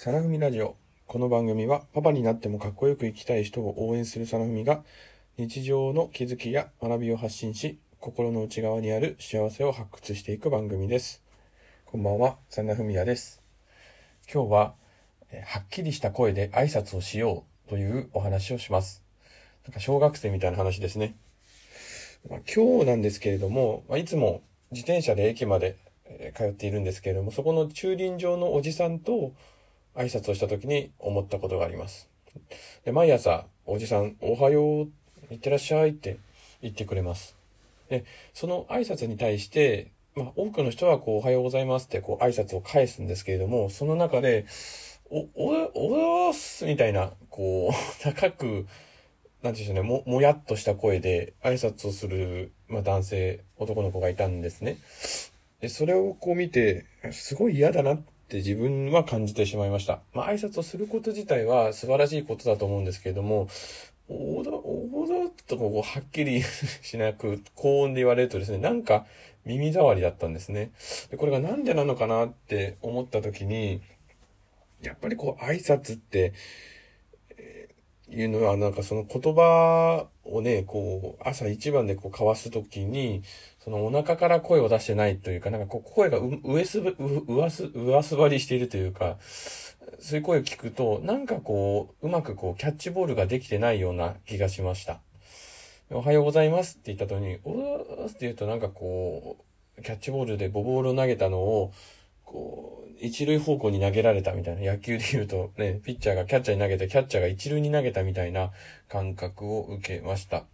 サラフミラジオ。この番組はパパになってもかっこよく生きたい人を応援するサラフミが日常の気づきや学びを発信し、心の内側にある幸せを発掘していく番組です。こんばんは、サラフミヤです。今日は、はっきりした声で挨拶をしようというお話をします。なんか小学生みたいな話ですね。まあ、今日なんですけれども、まあ、いつも自転車で駅まで通っているんですけれども、そこの駐輪場のおじさんと挨拶をした時に思ったことがあります。で毎朝、おじさん、おはよう、いってらっしゃいって言ってくれます。で、その挨拶に対して、まあ、多くの人はこう、おはようございますってこう、挨拶を返すんですけれども、その中で、お、お、おはようござすみたいな、こう、高く、なんていうんでしょうね、も、もやっとした声で挨拶をする、まあ、男性、男の子がいたんですね。で、それをこう見て、すごい嫌だなっって自分は感じてしまいました。まあ、挨拶をすること自体は素晴らしいことだと思うんですけれども、おだ、おだとこう、はっきり しなく、高音で言われるとですね、なんか耳障りだったんですね。で、これがなんでなのかなって思った時に、やっぱりこう、挨拶って、いうのは、なんかその言葉をね、こう、朝一番でこう交わすときに、そのお腹から声を出してないというか、なんかこう声が上す、上す、上すばりしているというか、そういう声を聞くと、なんかこう、うまくこう、キャッチボールができてないような気がしました。おはようございますって言った後に、おはようございますって言うとなんかこう、キャッチボールでボボールを投げたのを、一塁方向に投げられたみたいな、野球で言うとね、ピッチャーがキャッチャーに投げて、キャッチャーが一塁に投げたみたいな感覚を受けました。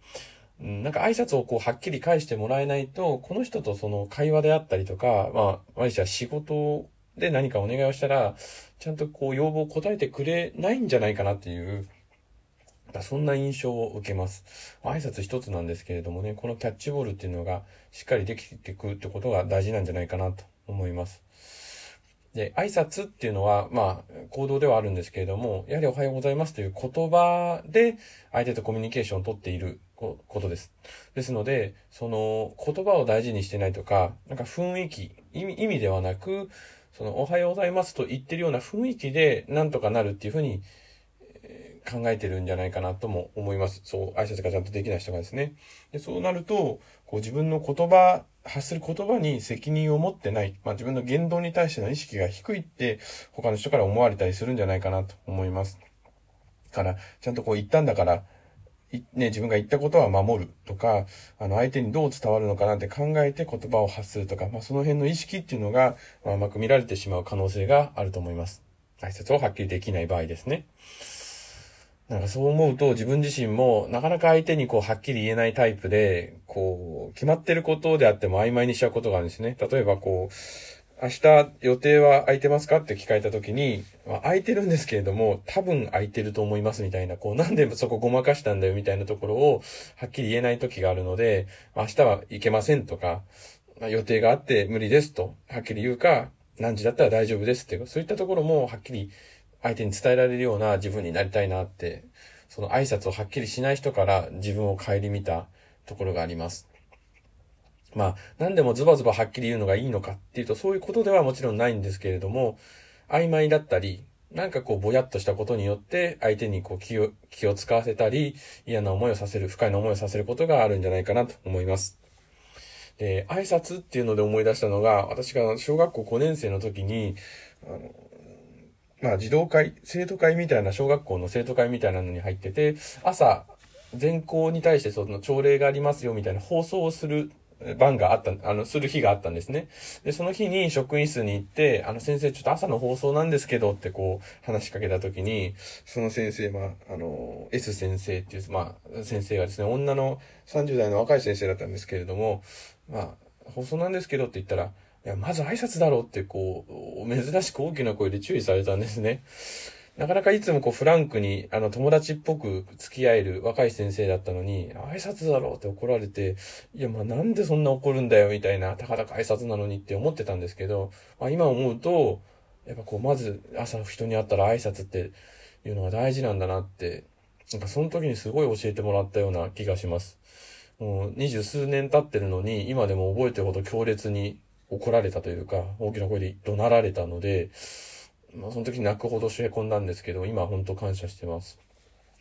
うんなんか挨拶をこうはっきり返してもらえないと、この人とその会話であったりとか、まあ、毎日仕事で何かお願いをしたら、ちゃんとこう要望を答えてくれないんじゃないかなっていう、そんな印象を受けます。挨拶一つなんですけれどもね、このキャッチボールっていうのがしっかりできていくってことが大事なんじゃないかなと思います。で、挨拶っていうのは、まあ、行動ではあるんですけれども、やはりおはようございますという言葉で相手とコミュニケーションをとっていることです。ですので、その言葉を大事にしてないとか、なんか雰囲気、意味、意味ではなく、そのおはようございますと言ってるような雰囲気でなんとかなるっていうふうに考えてるんじゃないかなとも思います。そう、挨拶がちゃんとできない人がですね。でそうなると、こう自分の言葉、発する言葉に責任を持ってない、まあ自分の言動に対しての意識が低いって、他の人から思われたりするんじゃないかなと思います。から、ちゃんとこう言ったんだから、ね、自分が言ったことは守るとか、あの、相手にどう伝わるのかなって考えて言葉を発するとか、まあその辺の意識っていうのが、まあ、甘く見られてしまう可能性があると思います。挨拶をはっきりできない場合ですね。なんかそう思うと自分自身もなかなか相手にこうはっきり言えないタイプで、こう、決まってることであっても曖昧にしちゃうことがあるんですね。例えばこう、明日予定は空いてますかって聞かれた時に、まあ、空いてるんですけれども、多分空いてると思いますみたいな、こう、なんでそこごまかしたんだよみたいなところを、はっきり言えない時があるので、明日は行けませんとか、ま予定があって無理ですと、はっきり言うか、何時だったら大丈夫ですっていう、そういったところもはっきり相手に伝えられるような自分になりたいなって、その挨拶をはっきりしない人から自分を顧みたところがあります。まあ、何でもズバズバはっきり言うのがいいのかっていうと、そういうことではもちろんないんですけれども、曖昧だったり、なんかこうぼやっとしたことによって相手にこう気を、気を使わせたり、嫌な思いをさせる、不快な思いをさせることがあるんじゃないかなと思います。で、挨拶っていうので思い出したのが、私が小学校5年生の時に、あの、まあ児童会、生徒会みたいな、小学校の生徒会みたいなのに入ってて、朝、全校に対してその朝礼がありますよみたいな放送をする番があった、あの、する日があったんですね。で、その日に職員室に行って、あの先生ちょっと朝の放送なんですけどってこう話しかけた時に、その先生、まあ、あの、S 先生っていう、まあ、先生がですね、女の30代の若い先生だったんですけれども、まあ、放送なんですけどって言ったら、いや、まず挨拶だろうって、こう、珍しく大きな声で注意されたんですね。なかなかいつもこうフランクに、あの、友達っぽく付き合える若い先生だったのに、挨拶だろうって怒られて、いや、まあなんでそんな怒るんだよ、みたいな、たかだか挨拶なのにって思ってたんですけど、まあ今思うと、やっぱこう、まず朝人に会ったら挨拶っていうのが大事なんだなって、なんかその時にすごい教えてもらったような気がします。もう二十数年経ってるのに、今でも覚えてるほど強烈に怒られたというか、大きな声で怒鳴られたので、まあ、その時泣くほどしへこんだんですけど、今は本当感謝してます。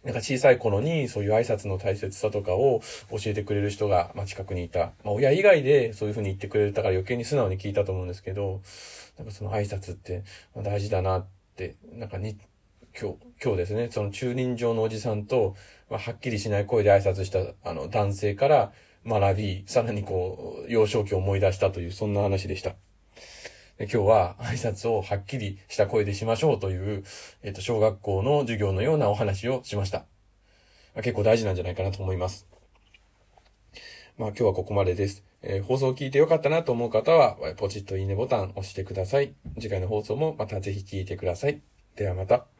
なんか小さい頃にそういう挨拶の大切さとかを教えてくれる人が、まあ、近くにいた。まあ、親以外でそういうふうに言ってくれたから余計に素直に聞いたと思うんですけど、なんかその挨拶って大事だなって、なんかに、今日、今日ですね、その駐輪場のおじさんと、まあ、はっきりしない声で挨拶したあの男性から学び、さらにこう、幼少期を思い出したという、そんな話でした。今日は挨拶をはっきりした声でしましょうという、えっ、と、小学校の授業のようなお話をしました。結構大事なんじゃないかなと思います。まあ今日はここまでです。えー、放送を聞いてよかったなと思う方は、ポチッといいねボタン押してください。次回の放送もまたぜひ聞いてください。ではまた。